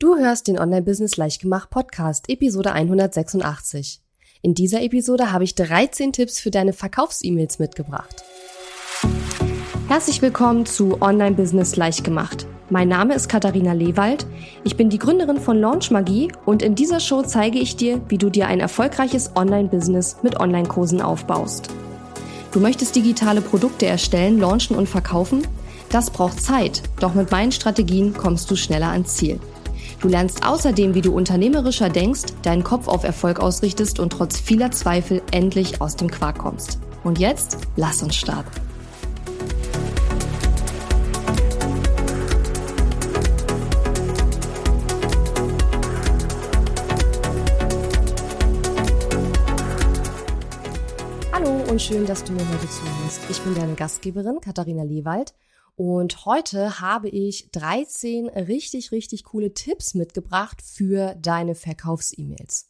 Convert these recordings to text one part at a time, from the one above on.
Du hörst den Online-Business Leichtgemacht Podcast, Episode 186. In dieser Episode habe ich 13 Tipps für deine Verkaufs-E-Mails mitgebracht. Herzlich willkommen zu Online-Business Leichtgemacht. Mein Name ist Katharina Lewald. Ich bin die Gründerin von Launch Magie und in dieser Show zeige ich dir, wie du dir ein erfolgreiches Online-Business mit Online-Kursen aufbaust. Du möchtest digitale Produkte erstellen, launchen und verkaufen? Das braucht Zeit, doch mit meinen Strategien kommst du schneller ans Ziel. Du lernst außerdem, wie du unternehmerischer denkst, deinen Kopf auf Erfolg ausrichtest und trotz vieler Zweifel endlich aus dem Quark kommst. Und jetzt lass uns starten. Hallo und schön, dass du mir heute zuhörst. Ich bin deine Gastgeberin Katharina Lewald und heute habe ich 13 richtig, richtig coole Tipps mitgebracht für deine Verkaufs-E-Mails.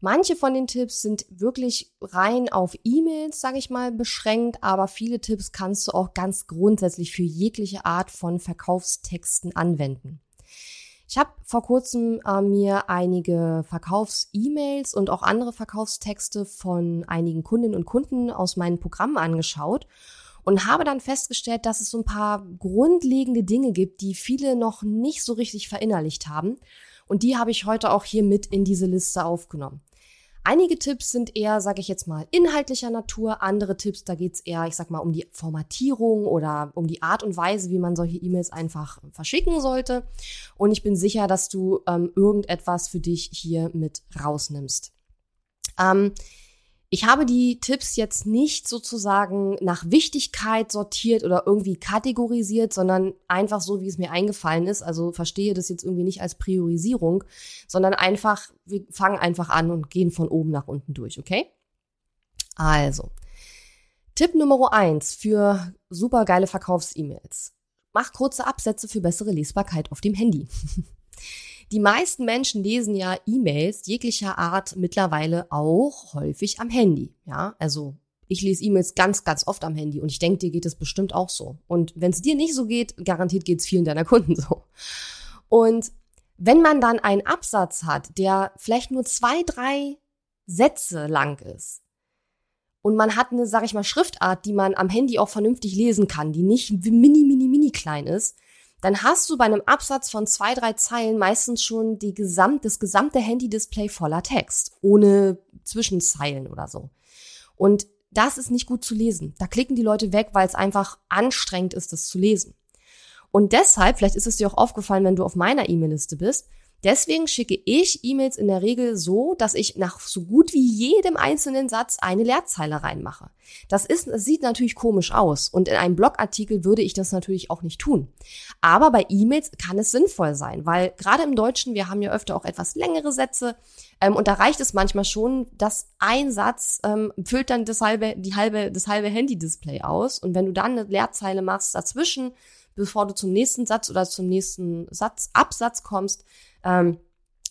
Manche von den Tipps sind wirklich rein auf E-Mails, sage ich mal, beschränkt, aber viele Tipps kannst du auch ganz grundsätzlich für jegliche Art von Verkaufstexten anwenden. Ich habe vor kurzem äh, mir einige Verkaufs-E-Mails und auch andere Verkaufstexte von einigen Kundinnen und Kunden aus meinen Programmen angeschaut und habe dann festgestellt, dass es so ein paar grundlegende Dinge gibt, die viele noch nicht so richtig verinnerlicht haben. Und die habe ich heute auch hier mit in diese Liste aufgenommen. Einige Tipps sind eher, sage ich jetzt mal, inhaltlicher Natur. Andere Tipps, da geht es eher, ich sag mal, um die Formatierung oder um die Art und Weise, wie man solche E-Mails einfach verschicken sollte. Und ich bin sicher, dass du ähm, irgendetwas für dich hier mit rausnimmst. Ähm, ich habe die Tipps jetzt nicht sozusagen nach Wichtigkeit sortiert oder irgendwie kategorisiert, sondern einfach so, wie es mir eingefallen ist. Also verstehe das jetzt irgendwie nicht als Priorisierung, sondern einfach, wir fangen einfach an und gehen von oben nach unten durch, okay? Also, Tipp Nummer eins für super geile Verkaufs-E-Mails. Mach kurze Absätze für bessere Lesbarkeit auf dem Handy. Die meisten Menschen lesen ja E-Mails jeglicher Art mittlerweile auch häufig am Handy. Ja, also ich lese E-Mails ganz, ganz oft am Handy und ich denke, dir geht es bestimmt auch so. Und wenn es dir nicht so geht, garantiert geht es vielen deiner Kunden so. Und wenn man dann einen Absatz hat, der vielleicht nur zwei, drei Sätze lang ist, und man hat eine, sag ich mal, Schriftart, die man am Handy auch vernünftig lesen kann, die nicht mini, mini, mini klein ist, dann hast du bei einem Absatz von zwei, drei Zeilen meistens schon die gesamt, das gesamte Handy-Display voller Text, ohne Zwischenzeilen oder so. Und das ist nicht gut zu lesen. Da klicken die Leute weg, weil es einfach anstrengend ist, das zu lesen. Und deshalb, vielleicht ist es dir auch aufgefallen, wenn du auf meiner E-Mail-Liste bist, Deswegen schicke ich E-Mails in der Regel so, dass ich nach so gut wie jedem einzelnen Satz eine Leerzeile reinmache. Das ist, das sieht natürlich komisch aus und in einem Blogartikel würde ich das natürlich auch nicht tun. Aber bei E-Mails kann es sinnvoll sein, weil gerade im Deutschen, wir haben ja öfter auch etwas längere Sätze ähm, und da reicht es manchmal schon, dass ein Satz ähm, füllt dann das halbe, die halbe, das halbe Handy-Display aus und wenn du dann eine Leerzeile machst dazwischen, bevor du zum nächsten Satz oder zum nächsten Satz, Absatz kommst, ähm,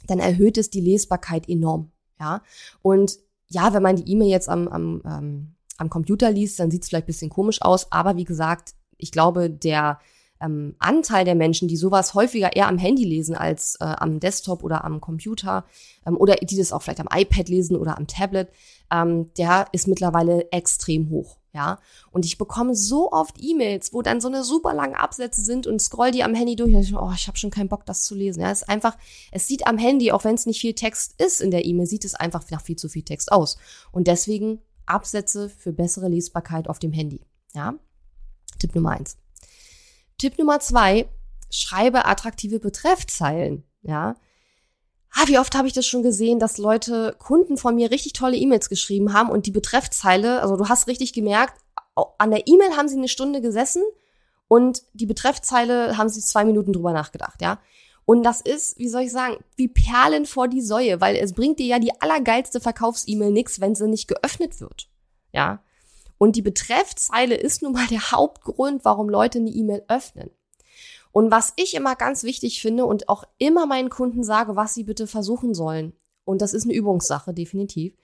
dann erhöht es die Lesbarkeit enorm. Ja. Und ja, wenn man die E-Mail jetzt am, am, ähm, am Computer liest, dann sieht es vielleicht bisschen komisch aus, aber wie gesagt, ich glaube, der ähm, Anteil der Menschen, die sowas häufiger eher am Handy lesen als äh, am Desktop oder am Computer ähm, oder die das auch vielleicht am iPad lesen oder am Tablet, ähm, der ist mittlerweile extrem hoch. Ja, und ich bekomme so oft E-Mails, wo dann so eine super langen Absätze sind und scroll die am Handy durch und ich, oh, ich habe schon keinen Bock, das zu lesen. Ja, es ist einfach, es sieht am Handy, auch wenn es nicht viel Text ist in der E-Mail, sieht es einfach nach viel zu viel Text aus. Und deswegen Absätze für bessere Lesbarkeit auf dem Handy. Ja, Tipp Nummer eins. Tipp Nummer zwei, schreibe attraktive Betreffzeilen. Ja, ah, wie oft habe ich das schon gesehen, dass Leute, Kunden von mir richtig tolle E-Mails geschrieben haben und die Betreffzeile, also du hast richtig gemerkt, an der E-Mail haben sie eine Stunde gesessen und die Betreffzeile haben sie zwei Minuten drüber nachgedacht, ja. Und das ist, wie soll ich sagen, wie Perlen vor die Säue, weil es bringt dir ja die allergeilste Verkaufs-E-Mail nix, wenn sie nicht geöffnet wird, ja. Und die Betreffzeile ist nun mal der Hauptgrund, warum Leute eine E-Mail öffnen. Und was ich immer ganz wichtig finde und auch immer meinen Kunden sage, was sie bitte versuchen sollen, und das ist eine Übungssache, definitiv,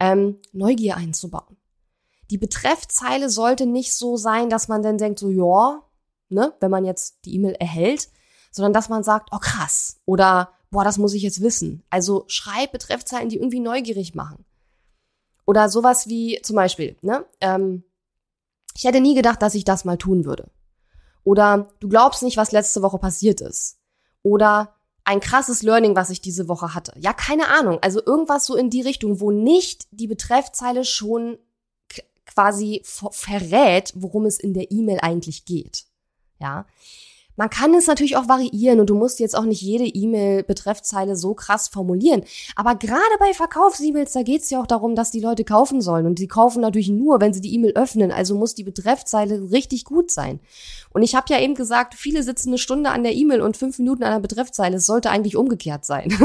ähm, Neugier einzubauen. Die Betreffzeile sollte nicht so sein, dass man dann denkt, so, ja, ne, wenn man jetzt die E-Mail erhält, sondern dass man sagt, oh krass, oder boah, das muss ich jetzt wissen. Also schreib Betreffzeilen, die irgendwie neugierig machen. Oder sowas wie zum Beispiel, ne? Ähm, ich hätte nie gedacht, dass ich das mal tun würde. Oder du glaubst nicht, was letzte Woche passiert ist. Oder ein krasses Learning, was ich diese Woche hatte. Ja, keine Ahnung. Also irgendwas so in die Richtung, wo nicht die Betreffzeile schon quasi verrät, worum es in der E-Mail eigentlich geht. Ja. Man kann es natürlich auch variieren und du musst jetzt auch nicht jede E-Mail-Betreffzeile so krass formulieren. Aber gerade bei Verkaufs-E-Mails, da geht es ja auch darum, dass die Leute kaufen sollen. Und die kaufen natürlich nur, wenn sie die E-Mail öffnen. Also muss die Betreffzeile richtig gut sein. Und ich habe ja eben gesagt, viele sitzen eine Stunde an der E-Mail und fünf Minuten an der Betreffzeile. Es sollte eigentlich umgekehrt sein.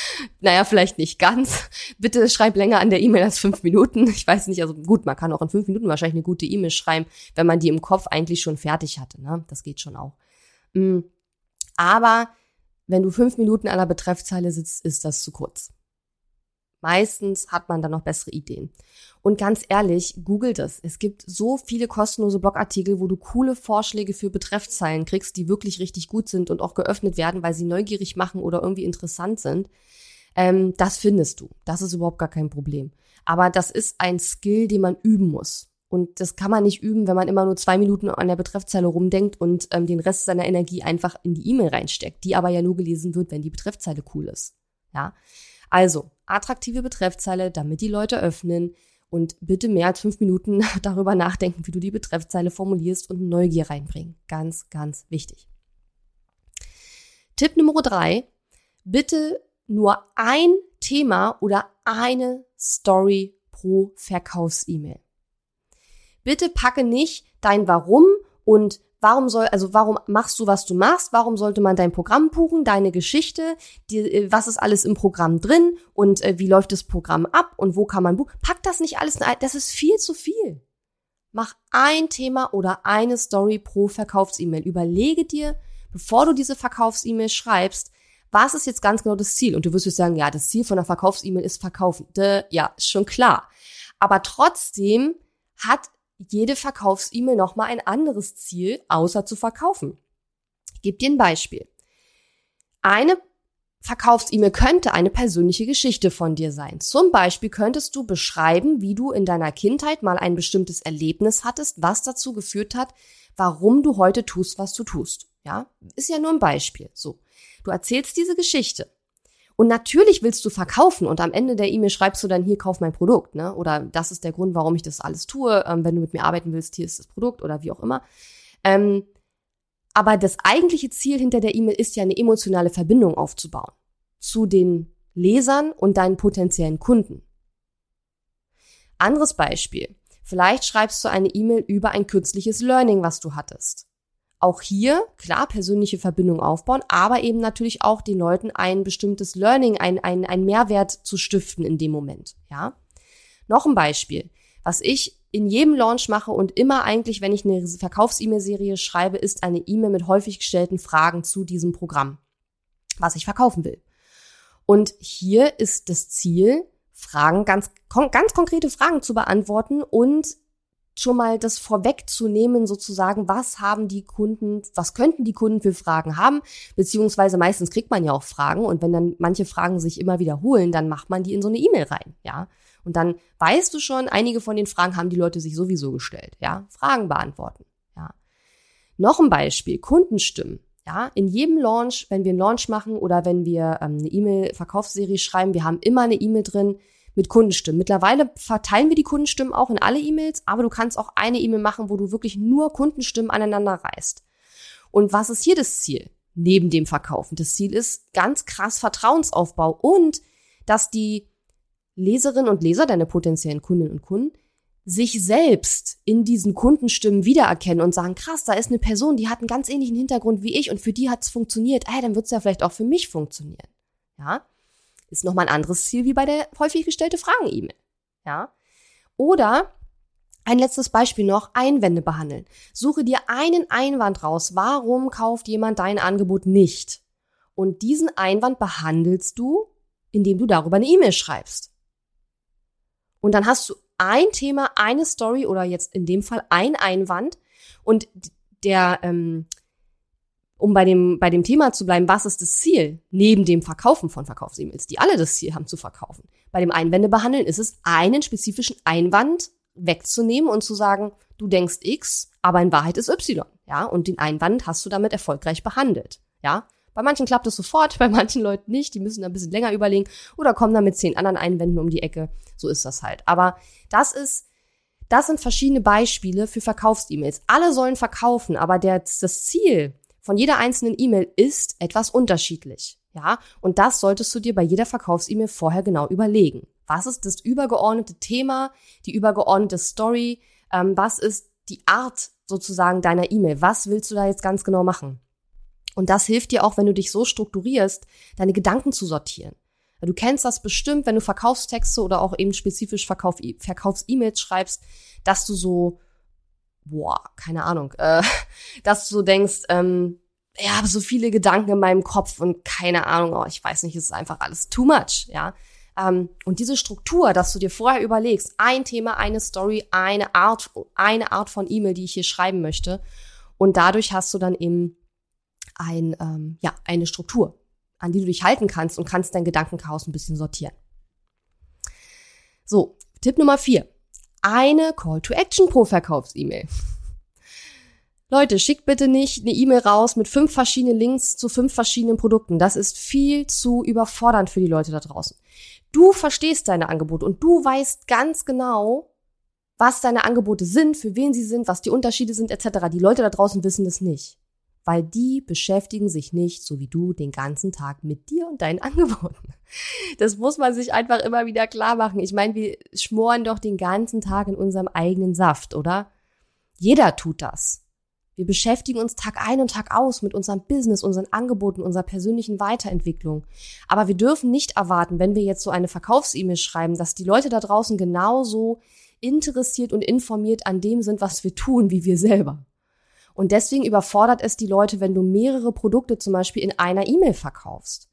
naja, vielleicht nicht ganz. Bitte schreib länger an der E-Mail als fünf Minuten. Ich weiß nicht, also gut, man kann auch in fünf Minuten wahrscheinlich eine gute E-Mail schreiben, wenn man die im Kopf eigentlich schon fertig hatte. Ne? Das geht schon auch. Aber wenn du fünf Minuten an der Betreffzeile sitzt, ist das zu kurz. Meistens hat man dann noch bessere Ideen. Und ganz ehrlich, googelt es. Es gibt so viele kostenlose Blogartikel, wo du coole Vorschläge für Betreffzeilen kriegst, die wirklich richtig gut sind und auch geöffnet werden, weil sie neugierig machen oder irgendwie interessant sind. Ähm, das findest du. Das ist überhaupt gar kein Problem. Aber das ist ein Skill, den man üben muss. Und das kann man nicht üben, wenn man immer nur zwei Minuten an der Betreffzeile rumdenkt und ähm, den Rest seiner Energie einfach in die E-Mail reinsteckt, die aber ja nur gelesen wird, wenn die Betreffzeile cool ist. Ja. Also, attraktive Betreffzeile, damit die Leute öffnen und bitte mehr als fünf Minuten darüber nachdenken, wie du die Betreffzeile formulierst und Neugier reinbringen. Ganz, ganz wichtig. Tipp Nummer drei. Bitte nur ein Thema oder eine Story pro Verkaufs-E-Mail bitte packe nicht dein Warum und warum soll, also warum machst du, was du machst, warum sollte man dein Programm buchen, deine Geschichte, die, äh, was ist alles im Programm drin und äh, wie läuft das Programm ab und wo kann man buchen. Pack das nicht alles, das ist viel zu viel. Mach ein Thema oder eine Story pro Verkaufs-E-Mail. Überlege dir, bevor du diese Verkaufs-E-Mail schreibst, was ist jetzt ganz genau das Ziel? Und du wirst jetzt sagen, ja, das Ziel von einer Verkaufs-E-Mail ist verkaufen. Dö, ja, schon klar. Aber trotzdem hat jede Verkaufs-E-Mail nochmal ein anderes Ziel, außer zu verkaufen. Ich gebe dir ein Beispiel. Eine Verkaufs-E-Mail könnte eine persönliche Geschichte von dir sein. Zum Beispiel könntest du beschreiben, wie du in deiner Kindheit mal ein bestimmtes Erlebnis hattest, was dazu geführt hat, warum du heute tust, was du tust. Ja, ist ja nur ein Beispiel. So. Du erzählst diese Geschichte. Und natürlich willst du verkaufen und am Ende der E-Mail schreibst du dann hier kauf mein Produkt, ne? Oder das ist der Grund, warum ich das alles tue. Ähm, wenn du mit mir arbeiten willst, hier ist das Produkt oder wie auch immer. Ähm, aber das eigentliche Ziel hinter der E-Mail ist ja eine emotionale Verbindung aufzubauen zu den Lesern und deinen potenziellen Kunden. Anderes Beispiel. Vielleicht schreibst du eine E-Mail über ein kürzliches Learning, was du hattest auch hier, klar, persönliche Verbindung aufbauen, aber eben natürlich auch den Leuten ein bestimmtes Learning, ein, ein, ein Mehrwert zu stiften in dem Moment, ja. Noch ein Beispiel. Was ich in jedem Launch mache und immer eigentlich, wenn ich eine Verkaufs-E-Mail-Serie schreibe, ist eine E-Mail mit häufig gestellten Fragen zu diesem Programm, was ich verkaufen will. Und hier ist das Ziel, Fragen, ganz, ganz konkrete Fragen zu beantworten und schon mal das vorwegzunehmen, sozusagen, was haben die Kunden, was könnten die Kunden für Fragen haben, beziehungsweise meistens kriegt man ja auch Fragen und wenn dann manche Fragen sich immer wiederholen, dann macht man die in so eine E-Mail rein, ja. Und dann weißt du schon, einige von den Fragen haben die Leute sich sowieso gestellt, ja. Fragen beantworten, ja. Noch ein Beispiel, Kundenstimmen. Ja, in jedem Launch, wenn wir einen Launch machen oder wenn wir ähm, eine E-Mail-Verkaufsserie schreiben, wir haben immer eine E-Mail drin, mit Kundenstimmen. Mittlerweile verteilen wir die Kundenstimmen auch in alle E-Mails, aber du kannst auch eine E-Mail machen, wo du wirklich nur Kundenstimmen aneinander reißt. Und was ist hier das Ziel? Neben dem Verkaufen. Das Ziel ist ganz krass Vertrauensaufbau und dass die Leserinnen und Leser, deine potenziellen Kundinnen und Kunden, sich selbst in diesen Kundenstimmen wiedererkennen und sagen, krass, da ist eine Person, die hat einen ganz ähnlichen Hintergrund wie ich und für die hat es funktioniert. Ey, dann wird es ja vielleicht auch für mich funktionieren. Ja? Ist nochmal ein anderes Ziel wie bei der häufig gestellte Fragen-E-Mail. Ja. Oder ein letztes Beispiel noch, Einwände behandeln. Suche dir einen Einwand raus. Warum kauft jemand dein Angebot nicht? Und diesen Einwand behandelst du, indem du darüber eine E-Mail schreibst. Und dann hast du ein Thema, eine Story oder jetzt in dem Fall ein Einwand und der, ähm, um bei dem, bei dem Thema zu bleiben, was ist das Ziel? Neben dem Verkaufen von Verkaufs-E-Mails, die alle das Ziel haben zu verkaufen. Bei dem Einwände behandeln ist es, einen spezifischen Einwand wegzunehmen und zu sagen, du denkst X, aber in Wahrheit ist Y. Ja, und den Einwand hast du damit erfolgreich behandelt. Ja, bei manchen klappt es sofort, bei manchen Leuten nicht. Die müssen ein bisschen länger überlegen oder kommen dann mit zehn anderen Einwänden um die Ecke. So ist das halt. Aber das ist, das sind verschiedene Beispiele für Verkaufs-E-Mails. Alle sollen verkaufen, aber der, das Ziel von jeder einzelnen E-Mail ist etwas unterschiedlich. Ja, und das solltest du dir bei jeder Verkaufs-E-Mail vorher genau überlegen. Was ist das übergeordnete Thema, die übergeordnete Story? Ähm, was ist die Art sozusagen deiner E-Mail? Was willst du da jetzt ganz genau machen? Und das hilft dir auch, wenn du dich so strukturierst, deine Gedanken zu sortieren. Du kennst das bestimmt, wenn du Verkaufstexte oder auch eben spezifisch Verkauf, Verkaufs-E-Mails schreibst, dass du so, boah, keine Ahnung, äh, dass du so denkst, ähm, ja, habe so viele Gedanken in meinem Kopf und keine Ahnung, oh, ich weiß nicht, es ist einfach alles too much, ja. Ähm, und diese Struktur, dass du dir vorher überlegst, ein Thema, eine Story, eine Art, eine Art von E-Mail, die ich hier schreiben möchte. Und dadurch hast du dann eben ein, ähm, ja, eine Struktur, an die du dich halten kannst und kannst dein Gedankenchaos ein bisschen sortieren. So, Tipp Nummer vier. Eine Call to Action pro Verkaufs-E-Mail. Leute, schickt bitte nicht eine E-Mail raus mit fünf verschiedenen Links zu fünf verschiedenen Produkten. Das ist viel zu überfordernd für die Leute da draußen. Du verstehst deine Angebote und du weißt ganz genau, was deine Angebote sind, für wen sie sind, was die Unterschiede sind, etc. Die Leute da draußen wissen das nicht weil die beschäftigen sich nicht, so wie du, den ganzen Tag mit dir und deinen Angeboten. Das muss man sich einfach immer wieder klar machen. Ich meine, wir schmoren doch den ganzen Tag in unserem eigenen Saft, oder? Jeder tut das. Wir beschäftigen uns Tag ein und Tag aus mit unserem Business, unseren Angeboten, unserer persönlichen Weiterentwicklung. Aber wir dürfen nicht erwarten, wenn wir jetzt so eine Verkaufs-E-Mail schreiben, dass die Leute da draußen genauso interessiert und informiert an dem sind, was wir tun, wie wir selber. Und deswegen überfordert es die Leute, wenn du mehrere Produkte zum Beispiel in einer E-Mail verkaufst.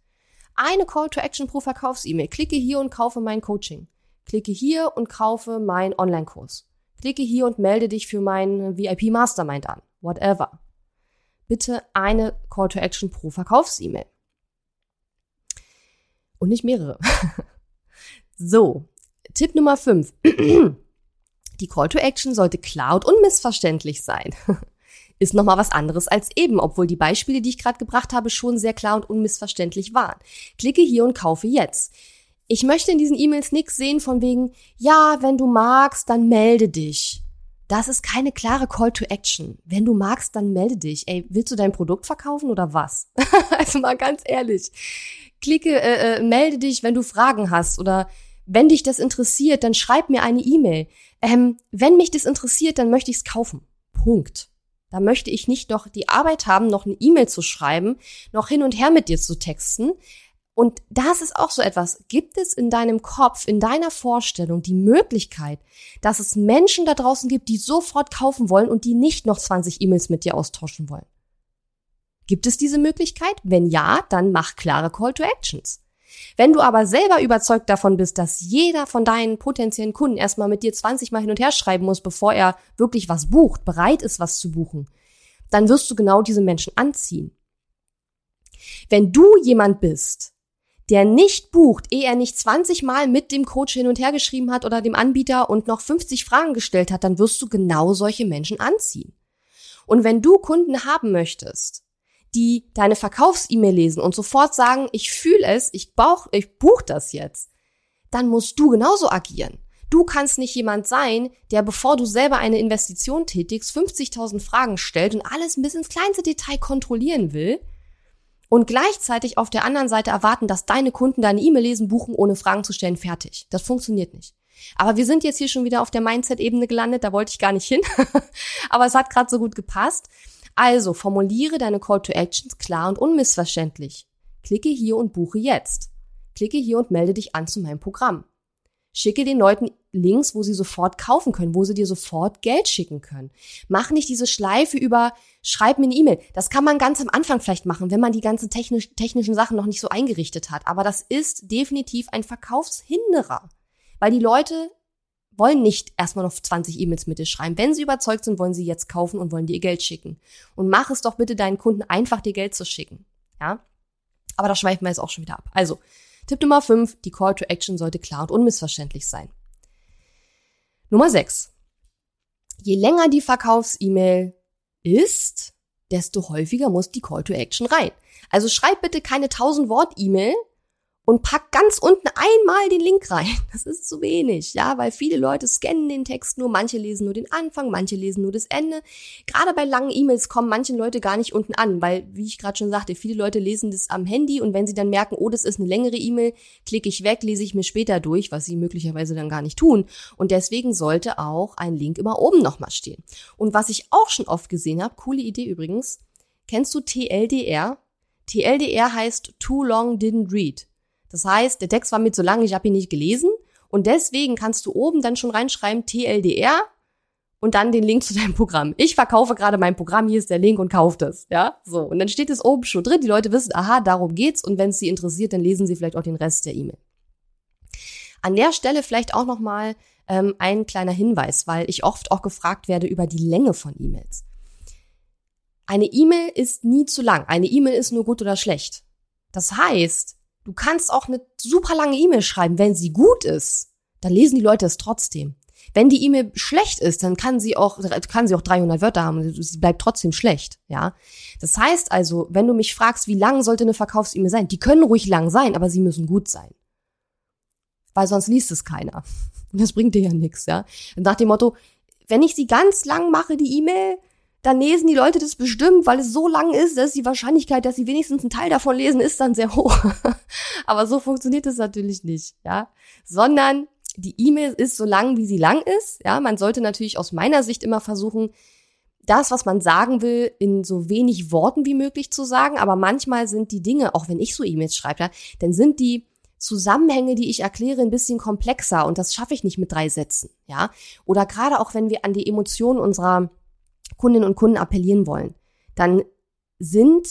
Eine Call to Action pro Verkaufs-E-Mail. Klicke hier und kaufe mein Coaching. Klicke hier und kaufe meinen Online-Kurs. Klicke hier und melde dich für meinen VIP Mastermind an. Whatever. Bitte eine Call to Action pro Verkaufs-E-Mail. Und nicht mehrere. so. Tipp Nummer 5. Die Call to Action sollte klar und unmissverständlich sein. ist nochmal was anderes als eben, obwohl die Beispiele, die ich gerade gebracht habe, schon sehr klar und unmissverständlich waren. Klicke hier und kaufe jetzt. Ich möchte in diesen E-Mails nichts sehen von wegen, ja, wenn du magst, dann melde dich. Das ist keine klare Call to Action. Wenn du magst, dann melde dich. Ey, willst du dein Produkt verkaufen oder was? also mal ganz ehrlich. Klicke, äh, äh, melde dich, wenn du Fragen hast oder wenn dich das interessiert, dann schreib mir eine E-Mail. Ähm, wenn mich das interessiert, dann möchte ich es kaufen. Punkt. Da möchte ich nicht noch die Arbeit haben, noch eine E-Mail zu schreiben, noch hin und her mit dir zu texten. Und das ist auch so etwas. Gibt es in deinem Kopf, in deiner Vorstellung die Möglichkeit, dass es Menschen da draußen gibt, die sofort kaufen wollen und die nicht noch 20 E-Mails mit dir austauschen wollen? Gibt es diese Möglichkeit? Wenn ja, dann mach klare Call to Actions. Wenn du aber selber überzeugt davon bist, dass jeder von deinen potenziellen Kunden erstmal mit dir 20 Mal hin und her schreiben muss, bevor er wirklich was bucht, bereit ist, was zu buchen, dann wirst du genau diese Menschen anziehen. Wenn du jemand bist, der nicht bucht, ehe er nicht 20 Mal mit dem Coach hin und her geschrieben hat oder dem Anbieter und noch 50 Fragen gestellt hat, dann wirst du genau solche Menschen anziehen. Und wenn du Kunden haben möchtest, die deine Verkaufs-E-Mail lesen und sofort sagen, ich fühle es, ich bauch, ich buch das jetzt, dann musst du genauso agieren. Du kannst nicht jemand sein, der bevor du selber eine Investition tätigst, 50.000 Fragen stellt und alles bis ins kleinste Detail kontrollieren will und gleichzeitig auf der anderen Seite erwarten, dass deine Kunden deine E-Mail lesen, buchen, ohne Fragen zu stellen, fertig. Das funktioniert nicht. Aber wir sind jetzt hier schon wieder auf der Mindset-Ebene gelandet, da wollte ich gar nicht hin. Aber es hat gerade so gut gepasst. Also formuliere deine Call to Actions klar und unmissverständlich. Klicke hier und buche jetzt. Klicke hier und melde dich an zu meinem Programm. Schicke den Leuten Links, wo sie sofort kaufen können, wo sie dir sofort Geld schicken können. Mach nicht diese Schleife über, schreib mir eine E-Mail. Das kann man ganz am Anfang vielleicht machen, wenn man die ganzen technisch, technischen Sachen noch nicht so eingerichtet hat. Aber das ist definitiv ein Verkaufshinderer. Weil die Leute wollen nicht erstmal noch 20 E-Mails mit dir schreiben. Wenn sie überzeugt sind, wollen sie jetzt kaufen und wollen dir ihr Geld schicken. Und mach es doch bitte deinen Kunden einfach, dir Geld zu schicken. Ja? Aber da schweifen wir jetzt auch schon wieder ab. Also, Tipp Nummer 5, die Call to Action sollte klar und unmissverständlich sein. Nummer 6. Je länger die Verkaufs-E-Mail ist, desto häufiger muss die Call to Action rein. Also schreib bitte keine 1000 Wort E-Mail, und pack ganz unten einmal den Link rein. Das ist zu wenig, ja, weil viele Leute scannen den Text nur, manche lesen nur den Anfang, manche lesen nur das Ende. Gerade bei langen E-Mails kommen manche Leute gar nicht unten an, weil, wie ich gerade schon sagte, viele Leute lesen das am Handy und wenn sie dann merken, oh, das ist eine längere E-Mail, klicke ich weg, lese ich mir später durch, was sie möglicherweise dann gar nicht tun. Und deswegen sollte auch ein Link immer oben nochmal stehen. Und was ich auch schon oft gesehen habe, coole Idee übrigens, kennst du TLDR? TLDR heißt Too Long Didn't Read. Das heißt, der Text war mir zu lang, ich habe ihn nicht gelesen. Und deswegen kannst du oben dann schon reinschreiben TLDR und dann den Link zu deinem Programm. Ich verkaufe gerade mein Programm, hier ist der Link und kauft es. Ja, so. Und dann steht es oben schon drin. Die Leute wissen, aha, darum geht's. Und wenn es sie interessiert, dann lesen sie vielleicht auch den Rest der E-Mail. An der Stelle vielleicht auch nochmal ähm, ein kleiner Hinweis, weil ich oft auch gefragt werde über die Länge von E-Mails. Eine E-Mail ist nie zu lang. Eine E-Mail ist nur gut oder schlecht. Das heißt, Du kannst auch eine super lange E-Mail schreiben. Wenn sie gut ist, dann lesen die Leute es trotzdem. Wenn die E-Mail schlecht ist, dann kann sie auch, kann sie auch 300 Wörter haben. Sie bleibt trotzdem schlecht, ja. Das heißt also, wenn du mich fragst, wie lang sollte eine Verkaufs-E-Mail sein? Die können ruhig lang sein, aber sie müssen gut sein. Weil sonst liest es keiner. Und das bringt dir ja nichts, ja. Nach dem Motto, wenn ich sie ganz lang mache, die E-Mail, dann lesen die Leute das bestimmt, weil es so lang ist, dass die Wahrscheinlichkeit, dass sie wenigstens einen Teil davon lesen, ist dann sehr hoch. Aber so funktioniert es natürlich nicht, ja. Sondern die E-Mail ist so lang, wie sie lang ist. Ja, man sollte natürlich aus meiner Sicht immer versuchen, das, was man sagen will, in so wenig Worten wie möglich zu sagen. Aber manchmal sind die Dinge, auch wenn ich so E-Mails schreibe, ja, dann sind die Zusammenhänge, die ich erkläre, ein bisschen komplexer und das schaffe ich nicht mit drei Sätzen, ja. Oder gerade auch wenn wir an die Emotionen unserer Kundinnen und Kunden appellieren wollen, dann sind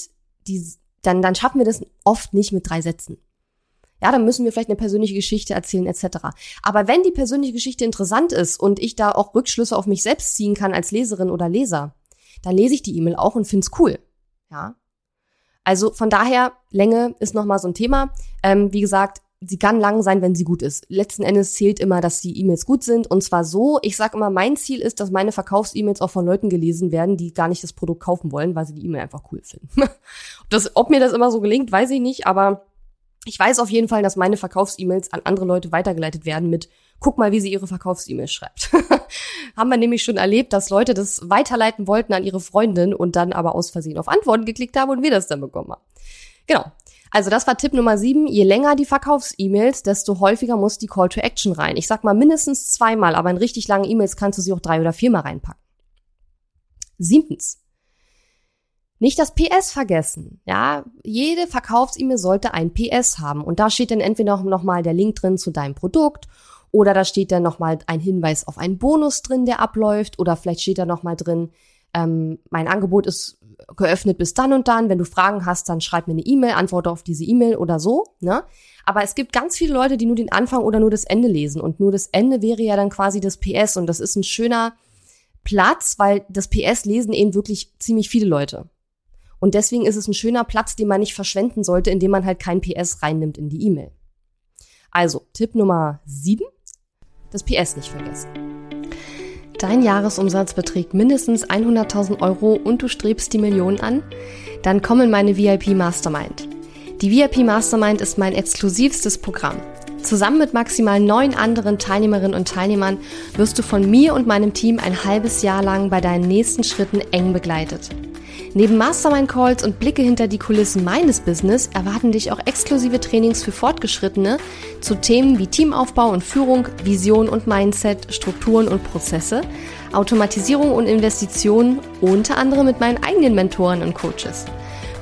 die, dann, dann schaffen wir das oft nicht mit drei Sätzen. Ja, dann müssen wir vielleicht eine persönliche Geschichte erzählen etc. Aber wenn die persönliche Geschichte interessant ist und ich da auch Rückschlüsse auf mich selbst ziehen kann als Leserin oder Leser, dann lese ich die E-Mail auch und find's cool. Ja. Also von daher, Länge ist nochmal so ein Thema. Ähm, wie gesagt, sie kann lang sein, wenn sie gut ist. Letzten Endes zählt immer, dass die E-Mails gut sind. Und zwar so, ich sage immer, mein Ziel ist, dass meine Verkaufs-E-Mails auch von Leuten gelesen werden, die gar nicht das Produkt kaufen wollen, weil sie die E-Mail einfach cool finden. das, ob mir das immer so gelingt, weiß ich nicht, aber ich weiß auf jeden Fall, dass meine Verkaufs-E-Mails an andere Leute weitergeleitet werden mit, guck mal, wie sie ihre Verkaufs-E-Mails schreibt. Haben wir nämlich schon erlebt, dass Leute das weiterleiten wollten an ihre Freundin und dann aber aus Versehen auf Antworten geklickt haben und wir das dann bekommen haben. Genau. Also das war Tipp Nummer sieben. Je länger die Verkaufs-E-Mails, desto häufiger muss die Call to Action rein. Ich sag mal mindestens zweimal, aber in richtig langen E-Mails kannst du sie auch drei oder viermal reinpacken. Siebtens. Nicht das PS vergessen. Ja, jede Verkaufs-E-Mail sollte ein PS haben. Und da steht dann entweder noch mal der Link drin zu deinem Produkt oder da steht dann noch mal ein Hinweis auf einen Bonus drin, der abläuft oder vielleicht steht da noch mal drin, ähm, mein Angebot ist geöffnet bis dann und dann. Wenn du Fragen hast, dann schreib mir eine E-Mail, antworte auf diese E-Mail oder so. Ne? Aber es gibt ganz viele Leute, die nur den Anfang oder nur das Ende lesen. Und nur das Ende wäre ja dann quasi das PS. Und das ist ein schöner Platz, weil das PS lesen eben wirklich ziemlich viele Leute. Und deswegen ist es ein schöner Platz, den man nicht verschwenden sollte, indem man halt kein PS reinnimmt in die E-Mail. Also, Tipp Nummer sieben: das PS nicht vergessen dein Jahresumsatz beträgt mindestens 100.000 Euro und du strebst die Millionen an, dann komm in meine VIP Mastermind. Die VIP Mastermind ist mein exklusivstes Programm. Zusammen mit maximal neun anderen Teilnehmerinnen und Teilnehmern wirst du von mir und meinem Team ein halbes Jahr lang bei deinen nächsten Schritten eng begleitet. Neben Mastermind-Calls und Blicke hinter die Kulissen meines Business erwarten dich auch exklusive Trainings für Fortgeschrittene zu Themen wie Teamaufbau und Führung, Vision und Mindset, Strukturen und Prozesse, Automatisierung und Investitionen, unter anderem mit meinen eigenen Mentoren und Coaches.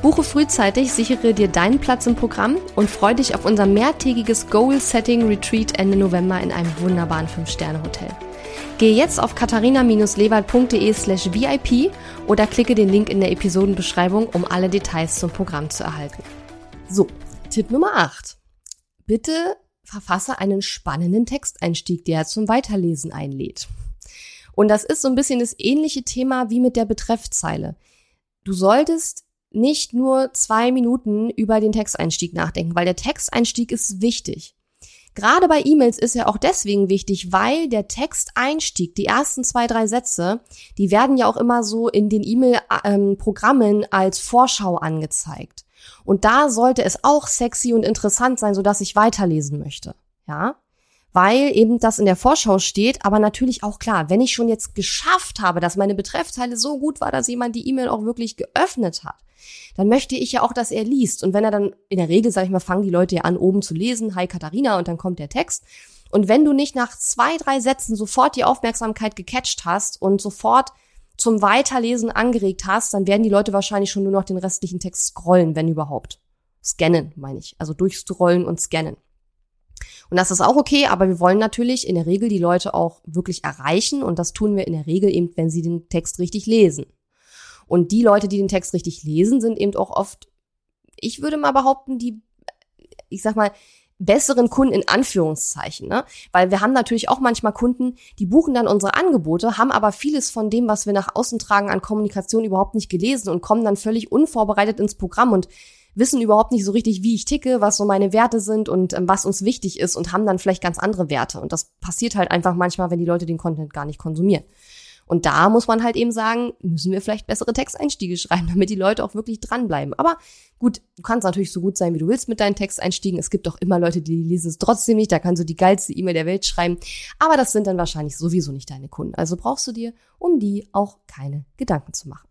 Buche frühzeitig, sichere dir deinen Platz im Programm und freue dich auf unser mehrtägiges Goal-Setting-Retreat Ende November in einem wunderbaren 5-Sterne-Hotel. Gehe jetzt auf katharina-lewald.de slash VIP oder klicke den Link in der Episodenbeschreibung, um alle Details zum Programm zu erhalten. So, Tipp Nummer 8. Bitte verfasse einen spannenden Texteinstieg, der zum Weiterlesen einlädt. Und das ist so ein bisschen das ähnliche Thema wie mit der Betreffzeile. Du solltest nicht nur zwei Minuten über den Texteinstieg nachdenken, weil der Texteinstieg ist wichtig. Gerade bei E-Mails ist er auch deswegen wichtig, weil der Texteinstieg, die ersten zwei, drei Sätze, die werden ja auch immer so in den E-Mail-Programmen als Vorschau angezeigt. Und da sollte es auch sexy und interessant sein, sodass ich weiterlesen möchte. Ja? Weil eben das in der Vorschau steht, aber natürlich auch klar, wenn ich schon jetzt geschafft habe, dass meine Betreffzeile so gut war, dass jemand die E-Mail auch wirklich geöffnet hat, dann möchte ich ja auch, dass er liest. Und wenn er dann, in der Regel, sag ich mal, fangen die Leute ja an, oben zu lesen, hi Katharina, und dann kommt der Text. Und wenn du nicht nach zwei, drei Sätzen sofort die Aufmerksamkeit gecatcht hast und sofort zum Weiterlesen angeregt hast, dann werden die Leute wahrscheinlich schon nur noch den restlichen Text scrollen, wenn überhaupt. Scannen, meine ich. Also durchscrollen und scannen. Und das ist auch okay, aber wir wollen natürlich in der Regel die Leute auch wirklich erreichen und das tun wir in der Regel eben, wenn sie den Text richtig lesen. Und die Leute, die den Text richtig lesen, sind eben auch oft, ich würde mal behaupten, die, ich sag mal, besseren Kunden in Anführungszeichen, ne? Weil wir haben natürlich auch manchmal Kunden, die buchen dann unsere Angebote, haben aber vieles von dem, was wir nach außen tragen an Kommunikation überhaupt nicht gelesen und kommen dann völlig unvorbereitet ins Programm und wissen überhaupt nicht so richtig, wie ich ticke, was so meine Werte sind und ähm, was uns wichtig ist und haben dann vielleicht ganz andere Werte. Und das passiert halt einfach manchmal, wenn die Leute den Content gar nicht konsumieren. Und da muss man halt eben sagen, müssen wir vielleicht bessere Texteinstiege schreiben, damit die Leute auch wirklich dranbleiben. Aber gut, du kannst natürlich so gut sein, wie du willst mit deinen Texteinstiegen. Es gibt auch immer Leute, die lesen es trotzdem nicht. Da kannst du die geilste E-Mail der Welt schreiben. Aber das sind dann wahrscheinlich sowieso nicht deine Kunden. Also brauchst du dir um die auch keine Gedanken zu machen.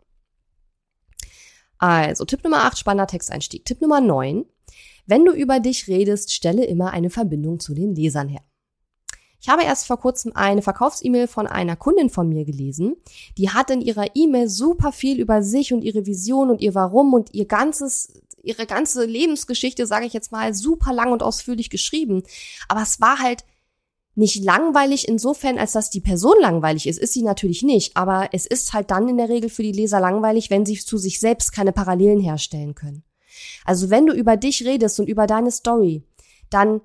Also Tipp Nummer 8, spannender Texteinstieg. Tipp Nummer 9. Wenn du über dich redest, stelle immer eine Verbindung zu den Lesern her. Ich habe erst vor kurzem eine Verkaufs-E-Mail von einer Kundin von mir gelesen. Die hat in ihrer E-Mail super viel über sich und ihre Vision und ihr Warum und ihr ganzes ihre ganze Lebensgeschichte, sage ich jetzt mal, super lang und ausführlich geschrieben. Aber es war halt nicht langweilig insofern, als dass die Person langweilig ist, ist sie natürlich nicht. Aber es ist halt dann in der Regel für die Leser langweilig, wenn sie zu sich selbst keine Parallelen herstellen können. Also wenn du über dich redest und über deine Story, dann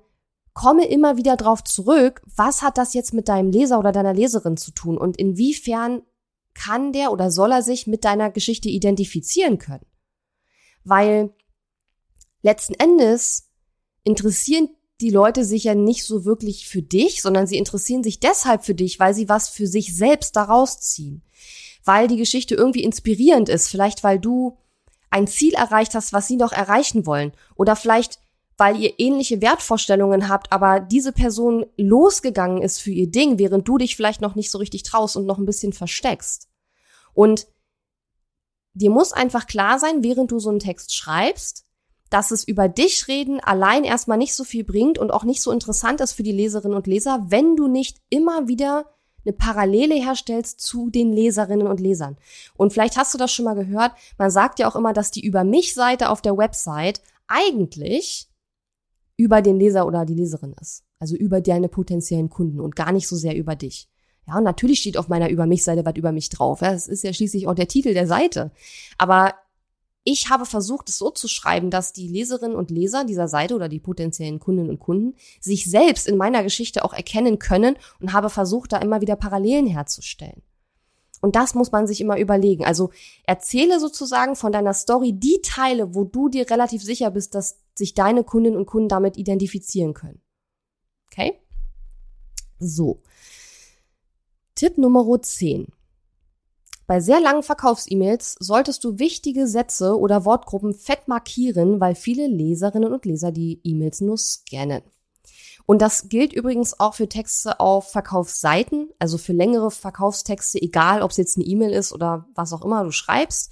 komme immer wieder drauf zurück, was hat das jetzt mit deinem Leser oder deiner Leserin zu tun und inwiefern kann der oder soll er sich mit deiner Geschichte identifizieren können? Weil letzten Endes interessieren die Leute sich ja nicht so wirklich für dich, sondern sie interessieren sich deshalb für dich, weil sie was für sich selbst daraus ziehen. Weil die Geschichte irgendwie inspirierend ist, vielleicht weil du ein Ziel erreicht hast, was sie noch erreichen wollen. Oder vielleicht weil ihr ähnliche Wertvorstellungen habt, aber diese Person losgegangen ist für ihr Ding, während du dich vielleicht noch nicht so richtig traust und noch ein bisschen versteckst. Und dir muss einfach klar sein, während du so einen Text schreibst, dass es über dich reden allein erstmal nicht so viel bringt und auch nicht so interessant ist für die Leserinnen und Leser, wenn du nicht immer wieder eine Parallele herstellst zu den Leserinnen und Lesern. Und vielleicht hast du das schon mal gehört, man sagt ja auch immer, dass die Über mich Seite auf der Website eigentlich über den Leser oder die Leserin ist. Also über deine potenziellen Kunden und gar nicht so sehr über dich. Ja, und natürlich steht auf meiner Über mich Seite was über mich drauf. Ja, das ist ja schließlich auch der Titel der Seite. Aber ich habe versucht, es so zu schreiben, dass die Leserinnen und Leser dieser Seite oder die potenziellen Kundinnen und Kunden sich selbst in meiner Geschichte auch erkennen können und habe versucht, da immer wieder Parallelen herzustellen. Und das muss man sich immer überlegen. Also erzähle sozusagen von deiner Story die Teile, wo du dir relativ sicher bist, dass sich deine Kundinnen und Kunden damit identifizieren können. Okay? So. Tipp Nummer 10. Bei sehr langen Verkaufs-E-Mails solltest du wichtige Sätze oder Wortgruppen fett markieren, weil viele Leserinnen und Leser die E-Mails nur scannen. Und das gilt übrigens auch für Texte auf Verkaufsseiten, also für längere Verkaufstexte, egal ob es jetzt eine E-Mail ist oder was auch immer du schreibst.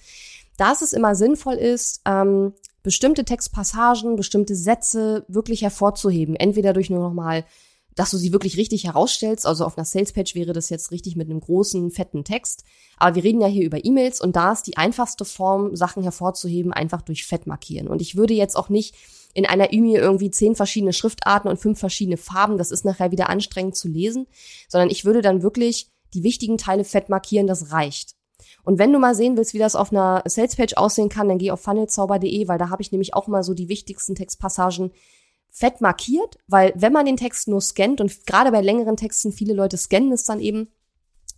Dass es immer sinnvoll ist, ähm, bestimmte Textpassagen, bestimmte Sätze wirklich hervorzuheben. Entweder durch nur nochmal, dass du sie wirklich richtig herausstellst. Also auf einer Salespage wäre das jetzt richtig mit einem großen, fetten Text. Aber wir reden ja hier über E-Mails und da ist die einfachste Form, Sachen hervorzuheben, einfach durch Fett markieren. Und ich würde jetzt auch nicht in einer E-Mail irgendwie zehn verschiedene Schriftarten und fünf verschiedene Farben. Das ist nachher wieder anstrengend zu lesen, sondern ich würde dann wirklich die wichtigen Teile fett markieren, das reicht. Und wenn du mal sehen willst, wie das auf einer Salespage aussehen kann, dann geh auf funnelzauber.de, weil da habe ich nämlich auch mal so die wichtigsten Textpassagen fett markiert, weil wenn man den Text nur scannt und gerade bei längeren Texten, viele Leute scannen es dann eben,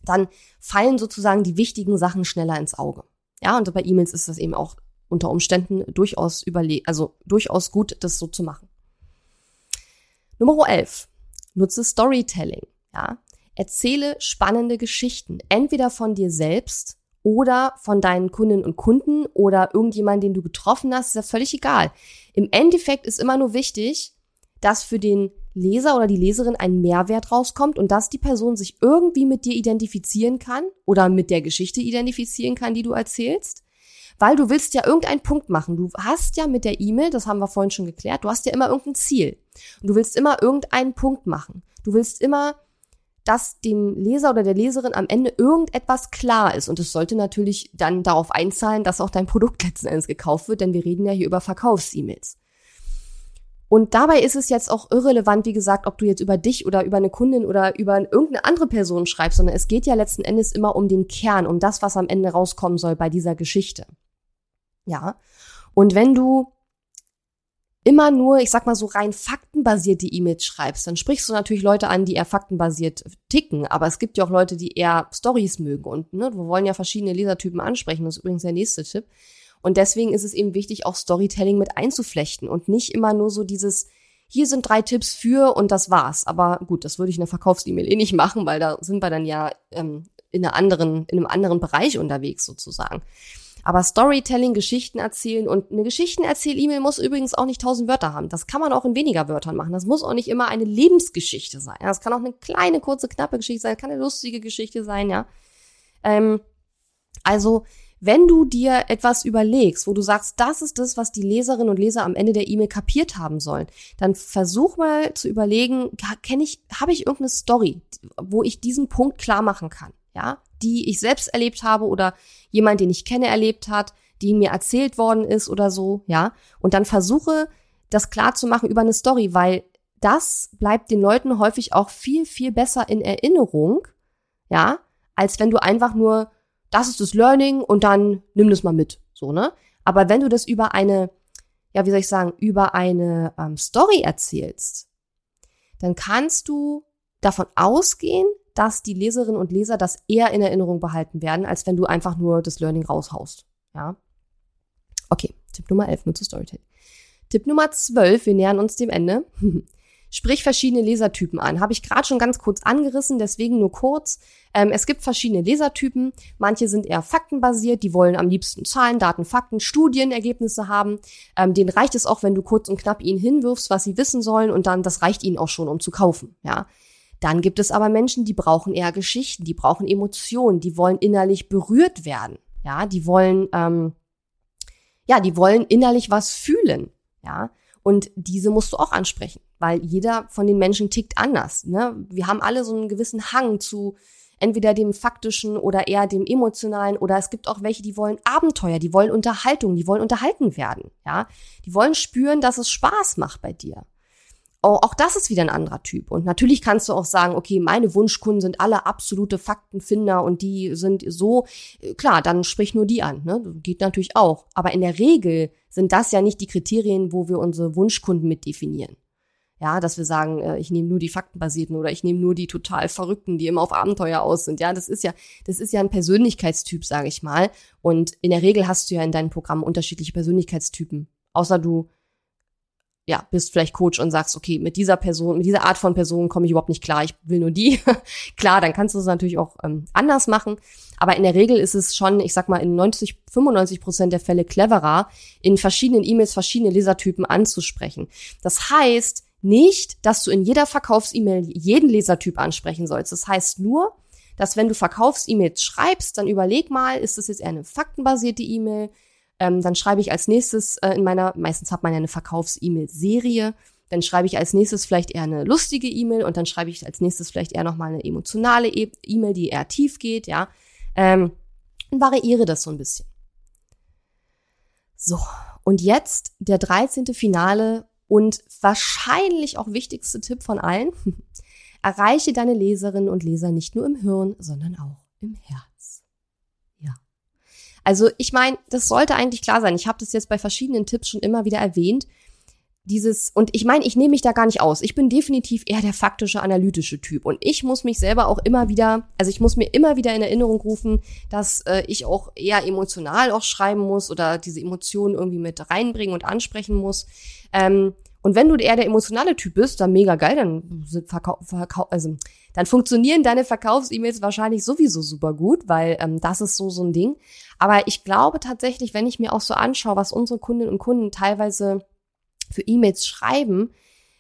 dann fallen sozusagen die wichtigen Sachen schneller ins Auge. Ja, und bei E-Mails ist das eben auch unter Umständen durchaus überle also durchaus gut, das so zu machen. Nummer 11. Nutze Storytelling. Ja, erzähle spannende Geschichten, entweder von dir selbst oder von deinen Kundinnen und Kunden oder irgendjemand, den du getroffen hast, ist ja völlig egal. Im Endeffekt ist immer nur wichtig, dass für den Leser oder die Leserin ein Mehrwert rauskommt und dass die Person sich irgendwie mit dir identifizieren kann oder mit der Geschichte identifizieren kann, die du erzählst. Weil du willst ja irgendeinen Punkt machen. Du hast ja mit der E-Mail, das haben wir vorhin schon geklärt, du hast ja immer irgendein Ziel. Und du willst immer irgendeinen Punkt machen. Du willst immer dass dem Leser oder der Leserin am Ende irgendetwas klar ist. Und es sollte natürlich dann darauf einzahlen, dass auch dein Produkt letzten Endes gekauft wird, denn wir reden ja hier über Verkaufs-E-Mails. Und dabei ist es jetzt auch irrelevant, wie gesagt, ob du jetzt über dich oder über eine Kundin oder über irgendeine andere Person schreibst, sondern es geht ja letzten Endes immer um den Kern, um das, was am Ende rauskommen soll bei dieser Geschichte. Ja. Und wenn du immer nur, ich sag mal so rein faktenbasierte E-Mails schreibst, dann sprichst du natürlich Leute an, die eher faktenbasiert ticken. Aber es gibt ja auch Leute, die eher Stories mögen. Und ne, wir wollen ja verschiedene Lesertypen ansprechen. Das ist übrigens der nächste Tipp. Und deswegen ist es eben wichtig, auch Storytelling mit einzuflechten und nicht immer nur so dieses, hier sind drei Tipps für und das war's. Aber gut, das würde ich in der Verkaufs-E-Mail eh nicht machen, weil da sind wir dann ja ähm, in, einer anderen, in einem anderen Bereich unterwegs sozusagen. Aber Storytelling, Geschichten erzählen und eine Geschichtenerzähl-E-Mail muss übrigens auch nicht tausend Wörter haben. Das kann man auch in weniger Wörtern machen. Das muss auch nicht immer eine Lebensgeschichte sein. Das kann auch eine kleine, kurze, knappe Geschichte sein. Das kann eine lustige Geschichte sein, ja. Ähm, also, wenn du dir etwas überlegst, wo du sagst, das ist das, was die Leserinnen und Leser am Ende der E-Mail kapiert haben sollen, dann versuch mal zu überlegen, kenne ich, habe ich irgendeine Story, wo ich diesen Punkt klar machen kann, ja? die ich selbst erlebt habe oder jemand, den ich kenne, erlebt hat, die mir erzählt worden ist oder so, ja. Und dann versuche, das klar zu machen über eine Story, weil das bleibt den Leuten häufig auch viel, viel besser in Erinnerung, ja, als wenn du einfach nur, das ist das Learning und dann nimm das mal mit, so, ne? Aber wenn du das über eine, ja, wie soll ich sagen, über eine ähm, Story erzählst, dann kannst du davon ausgehen, dass die Leserinnen und Leser das eher in Erinnerung behalten werden, als wenn du einfach nur das Learning raushaust. Ja. Okay, Tipp Nummer 11, nutze Storytelling. Tipp Nummer 12, wir nähern uns dem Ende. Sprich verschiedene Lesertypen an. Habe ich gerade schon ganz kurz angerissen, deswegen nur kurz. Ähm, es gibt verschiedene Lesertypen. Manche sind eher faktenbasiert, die wollen am liebsten Zahlen, Daten, Fakten, Studienergebnisse haben. Ähm, denen reicht es auch, wenn du kurz und knapp ihnen hinwirfst, was sie wissen sollen und dann das reicht ihnen auch schon, um zu kaufen. Ja. Dann gibt es aber Menschen, die brauchen eher Geschichten, die brauchen Emotionen, die wollen innerlich berührt werden. Ja, die wollen, ähm, ja, die wollen innerlich was fühlen. Ja, und diese musst du auch ansprechen, weil jeder von den Menschen tickt anders. Ne? Wir haben alle so einen gewissen Hang zu entweder dem faktischen oder eher dem emotionalen oder es gibt auch welche, die wollen Abenteuer, die wollen Unterhaltung, die wollen unterhalten werden. Ja, die wollen spüren, dass es Spaß macht bei dir auch das ist wieder ein anderer Typ. Und natürlich kannst du auch sagen, okay, meine Wunschkunden sind alle absolute Faktenfinder und die sind so, äh, klar, dann sprich nur die an. Ne? Geht natürlich auch. Aber in der Regel sind das ja nicht die Kriterien, wo wir unsere Wunschkunden mit definieren. Ja, dass wir sagen, äh, ich nehme nur die Faktenbasierten oder ich nehme nur die total Verrückten, die immer auf Abenteuer aus sind. Ja, das ist ja, das ist ja ein Persönlichkeitstyp, sage ich mal. Und in der Regel hast du ja in deinem Programm unterschiedliche Persönlichkeitstypen. Außer du ja, bist vielleicht Coach und sagst, okay, mit dieser Person, mit dieser Art von Person komme ich überhaupt nicht klar, ich will nur die. klar, dann kannst du es natürlich auch ähm, anders machen. Aber in der Regel ist es schon, ich sag mal, in 90, 95 Prozent der Fälle cleverer, in verschiedenen E-Mails verschiedene Lesertypen anzusprechen. Das heißt nicht, dass du in jeder Verkaufs-E-Mail jeden Lesertyp ansprechen sollst. Das heißt nur, dass wenn du Verkaufs-E-Mails schreibst, dann überleg mal, ist das jetzt eher eine faktenbasierte E-Mail? Ähm, dann schreibe ich als nächstes äh, in meiner, meistens hat man ja eine Verkaufs-E-Mail-Serie, dann schreibe ich als nächstes vielleicht eher eine lustige E-Mail und dann schreibe ich als nächstes vielleicht eher nochmal eine emotionale e-, E-Mail, die eher tief geht, ja. Ähm, und variiere das so ein bisschen. So, und jetzt der 13. Finale und wahrscheinlich auch wichtigste Tipp von allen. Erreiche deine Leserinnen und Leser nicht nur im Hirn, sondern auch im Herzen. Also ich meine, das sollte eigentlich klar sein. Ich habe das jetzt bei verschiedenen Tipps schon immer wieder erwähnt. dieses, und ich meine, ich nehme mich da gar nicht aus. Ich bin definitiv eher der faktische, analytische Typ. Und ich muss mich selber auch immer wieder, also ich muss mir immer wieder in Erinnerung rufen, dass äh, ich auch eher emotional auch schreiben muss oder diese Emotionen irgendwie mit reinbringen und ansprechen muss. Ähm, und wenn du eher der emotionale Typ bist, dann mega geil, dann verkau verkau also dann funktionieren deine Verkaufs-E-Mails wahrscheinlich sowieso super gut, weil ähm, das ist so so ein Ding. Aber ich glaube tatsächlich, wenn ich mir auch so anschaue, was unsere Kundinnen und Kunden teilweise für E-Mails schreiben,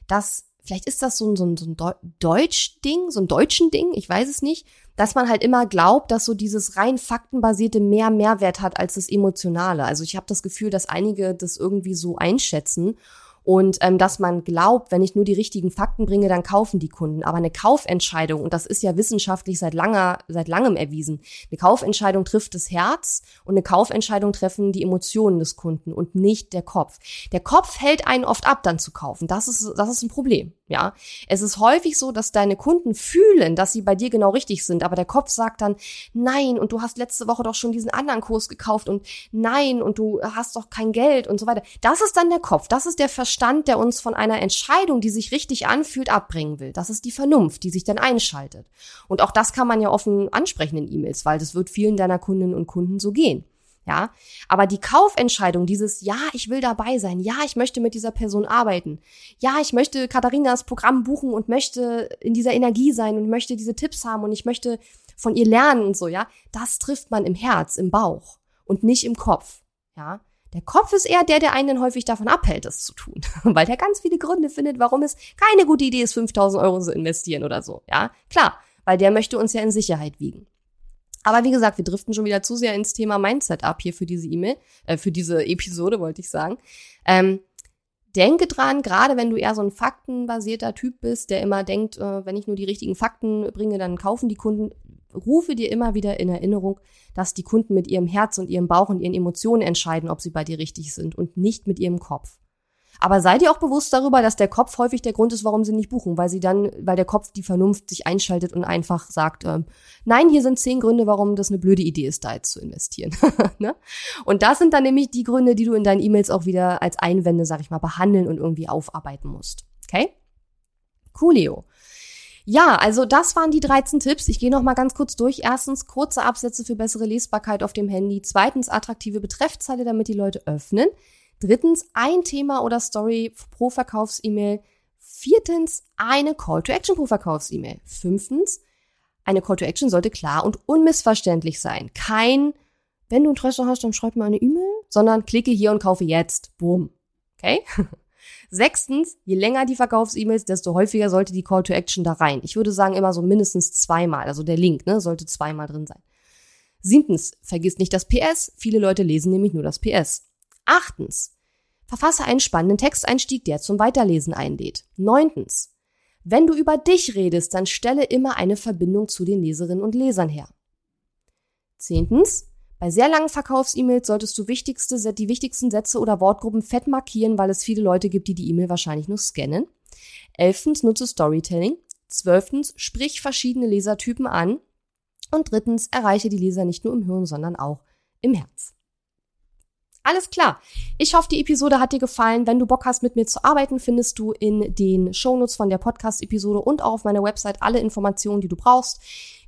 dass vielleicht ist das so ein, so ein, so ein Deutsch-Ding, so ein deutschen Ding, ich weiß es nicht, dass man halt immer glaubt, dass so dieses rein faktenbasierte mehr Mehrwert hat als das emotionale. Also ich habe das Gefühl, dass einige das irgendwie so einschätzen und ähm, dass man glaubt, wenn ich nur die richtigen Fakten bringe, dann kaufen die Kunden. Aber eine Kaufentscheidung, und das ist ja wissenschaftlich seit langer, seit langem erwiesen, eine Kaufentscheidung trifft das Herz und eine Kaufentscheidung treffen die Emotionen des Kunden und nicht der Kopf. Der Kopf hält einen oft ab, dann zu kaufen. Das ist, das ist ein Problem. Ja, es ist häufig so, dass deine Kunden fühlen, dass sie bei dir genau richtig sind, aber der Kopf sagt dann, nein, und du hast letzte Woche doch schon diesen anderen Kurs gekauft und nein, und du hast doch kein Geld und so weiter. Das ist dann der Kopf, das ist der Verstand, der uns von einer Entscheidung, die sich richtig anfühlt, abbringen will. Das ist die Vernunft, die sich dann einschaltet. Und auch das kann man ja offen ansprechen in E-Mails, weil das wird vielen deiner Kundinnen und Kunden so gehen. Ja, aber die Kaufentscheidung, dieses Ja, ich will dabei sein, ja, ich möchte mit dieser Person arbeiten, ja, ich möchte Katharinas Programm buchen und möchte in dieser Energie sein und möchte diese Tipps haben und ich möchte von ihr lernen und so, ja, das trifft man im Herz, im Bauch und nicht im Kopf, ja. Der Kopf ist eher der, der einen häufig davon abhält, das zu tun, weil der ganz viele Gründe findet, warum es keine gute Idee ist, 5000 Euro zu investieren oder so, ja. Klar, weil der möchte uns ja in Sicherheit wiegen. Aber wie gesagt, wir driften schon wieder zu sehr ins Thema Mindset ab hier für diese E-Mail, äh, für diese Episode, wollte ich sagen. Ähm, denke dran, gerade wenn du eher so ein faktenbasierter Typ bist, der immer denkt, äh, wenn ich nur die richtigen Fakten bringe, dann kaufen die Kunden, rufe dir immer wieder in Erinnerung, dass die Kunden mit ihrem Herz und ihrem Bauch und ihren Emotionen entscheiden, ob sie bei dir richtig sind und nicht mit ihrem Kopf. Aber seid ihr auch bewusst darüber, dass der Kopf häufig der Grund ist, warum sie nicht buchen, weil sie dann, weil der Kopf die Vernunft sich einschaltet und einfach sagt, ähm, nein, hier sind zehn Gründe, warum das eine blöde Idee ist, da jetzt zu investieren. ne? Und das sind dann nämlich die Gründe, die du in deinen E-Mails auch wieder als Einwände, sag ich mal, behandeln und irgendwie aufarbeiten musst. Okay? Coolio. Ja, also das waren die 13 Tipps. Ich gehe noch mal ganz kurz durch. Erstens kurze Absätze für bessere Lesbarkeit auf dem Handy. Zweitens attraktive Betreffzeile, damit die Leute öffnen. Drittens, ein Thema oder Story pro Verkaufs-E-Mail. Viertens, eine Call to Action pro Verkaufs-E-Mail. Fünftens, eine Call to Action sollte klar und unmissverständlich sein. Kein, wenn du Interesse hast, dann schreib mir eine E-Mail, sondern klicke hier und kaufe jetzt. Boom. Okay? Sechstens, je länger die Verkaufs-E-Mails, desto häufiger sollte die Call to Action da rein. Ich würde sagen immer so mindestens zweimal. Also der Link, ne, sollte zweimal drin sein. Siebtens, vergiss nicht das PS. Viele Leute lesen nämlich nur das PS. Achtens. Verfasse einen spannenden Texteinstieg, der zum Weiterlesen einlädt. Neuntens. Wenn du über dich redest, dann stelle immer eine Verbindung zu den Leserinnen und Lesern her. Zehntens. Bei sehr langen Verkaufs-E-Mails solltest du wichtigste, die wichtigsten Sätze oder Wortgruppen fett markieren, weil es viele Leute gibt, die die E-Mail wahrscheinlich nur scannen. Elftens, nutze Storytelling. Zwölftens, sprich verschiedene Lesertypen an. Und drittens, erreiche die Leser nicht nur im Hirn, sondern auch im Herz. Alles klar. Ich hoffe, die Episode hat dir gefallen. Wenn du Bock hast, mit mir zu arbeiten, findest du in den Shownotes von der Podcast-Episode und auch auf meiner Website alle Informationen, die du brauchst.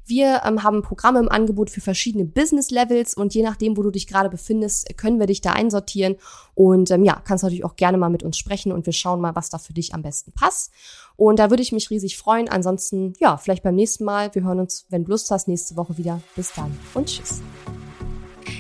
Wir ähm, haben Programme im Angebot für verschiedene Business-Levels und je nachdem, wo du dich gerade befindest, können wir dich da einsortieren. Und ähm, ja, kannst natürlich auch gerne mal mit uns sprechen und wir schauen mal, was da für dich am besten passt. Und da würde ich mich riesig freuen. Ansonsten, ja, vielleicht beim nächsten Mal. Wir hören uns, wenn du Lust hast, nächste Woche wieder. Bis dann und tschüss.